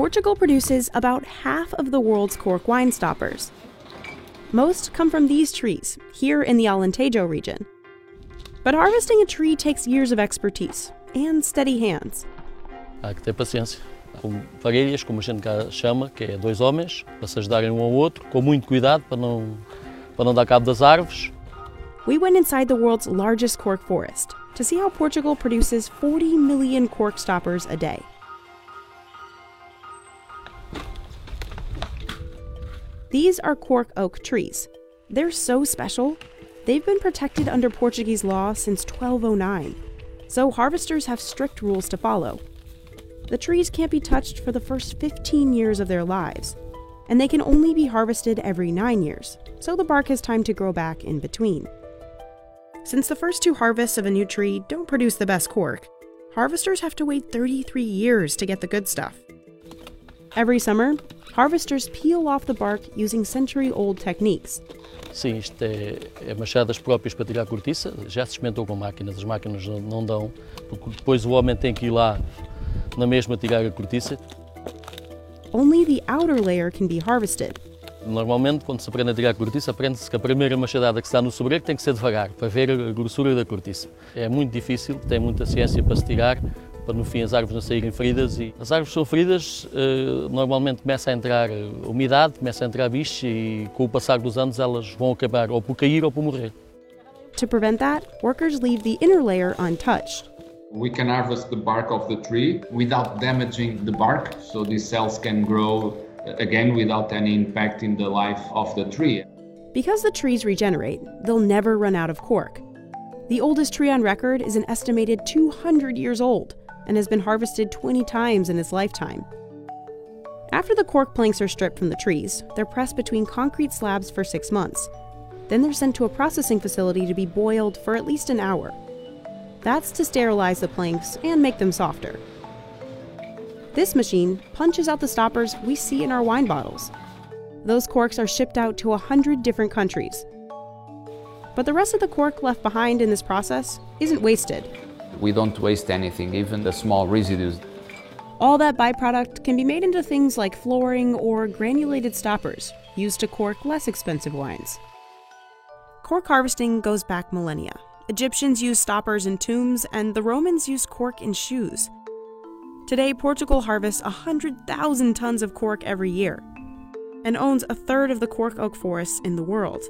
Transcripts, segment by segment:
Portugal produces about half of the world's cork wine stoppers. Most come from these trees, here in the Alentejo region. But harvesting a tree takes years of expertise and steady hands. Há que ter paciência. Com varilhas, como a gente cá chama, que é dois homens, para se ajudarem um ao outro, com muito cuidado para não, para não dar cabo das árvores. We went inside the world's largest cork forest to see how Portugal produces 40 million cork stoppers a day. These are cork oak trees. They're so special. They've been protected under Portuguese law since 1209, so harvesters have strict rules to follow. The trees can't be touched for the first 15 years of their lives, and they can only be harvested every 9 years, so the bark has time to grow back in between. Since the first two harvests of a new tree don't produce the best cork, harvesters have to wait 33 years to get the good stuff. Every summer, harvesters peel off the bark using century old techniques. Sim, isto é, é machadas próprias para tirar a cortiça, já se experimentou com máquinas, as máquinas não- não dão, porque depois o homem tem que ir lá na mesma tirar a cortiça. Only the outer layer can be harvested. Normalmente, quando se aprende a tirar a cortiça, aprende-se que a primeira machadada que dá no sobreiro tem que ser devagar, para ver a grossura da cortiça. É muito difícil, tem muita ciência para se tirar, para no fim as árvores não saírem feridas. E as árvores são feridas, eh, normalmente começa a entrar eh, umidade, começa a entrar bicho e com o passar dos anos elas vão acabar ou por cair ou por morrer. To prevent that, workers leave the inner layer untouched. We can harvest the bark of the tree without damaging the bark, so these cells can grow uh, again without any impact in the life of the tree. Because the trees regenerate, they'll never run out of cork. The oldest tree on record is an estimated 200 years old and has been harvested 20 times in its lifetime. After the cork planks are stripped from the trees, they're pressed between concrete slabs for six months. Then they're sent to a processing facility to be boiled for at least an hour. That's to sterilize the planks and make them softer. This machine punches out the stoppers we see in our wine bottles. Those corks are shipped out to a hundred different countries. But the rest of the cork left behind in this process isn't wasted. We don't waste anything, even the small residues. All that byproduct can be made into things like flooring or granulated stoppers used to cork less expensive wines. Cork harvesting goes back millennia. Egyptians used stoppers in tombs, and the Romans used cork in shoes. Today, Portugal harvests 100,000 tons of cork every year and owns a third of the cork oak forests in the world.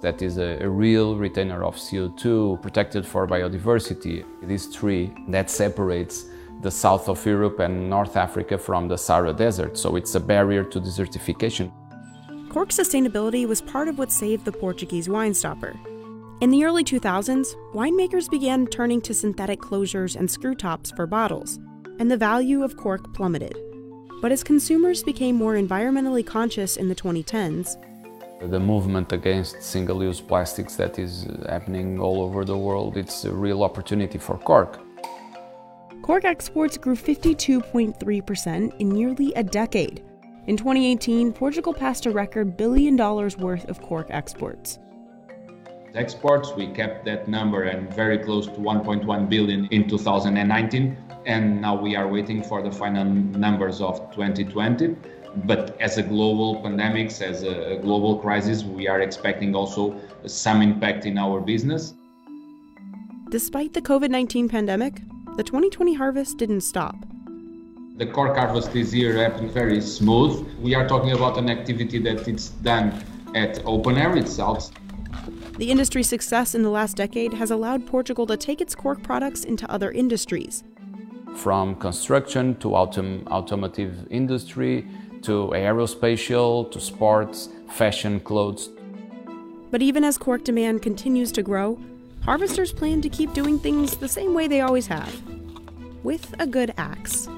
That is a, a real retainer of CO2, protected for biodiversity. This tree that separates the south of Europe and North Africa from the Sahara Desert, so it's a barrier to desertification. Cork sustainability was part of what saved the Portuguese wine stopper. In the early 2000s, winemakers began turning to synthetic closures and screw tops for bottles, and the value of cork plummeted. But as consumers became more environmentally conscious in the 2010s, The movement against single use plastics that is uh, happening all over the world, it's a real opportunity for cork. cork exports grew 52.3% in nearly a decade. In 2018, Portugal passed a record billion dollars worth of cork exports. Exports, we kept that number and very close to 1.1 billion in 2019, and now we are waiting for the final numbers of 2020. But as a global pandemic, as a global crisis, we are expecting also some impact in our business. Despite the COVID 19 pandemic, the 2020 harvest didn't stop. The cork harvest this year happened very smooth. We are talking about an activity that it's done at open air itself. The industry's success in the last decade has allowed Portugal to take its cork products into other industries. From construction to autom- automotive industry to aerospatial to sports, fashion, clothes. But even as cork demand continues to grow, harvesters plan to keep doing things the same way they always have with a good axe.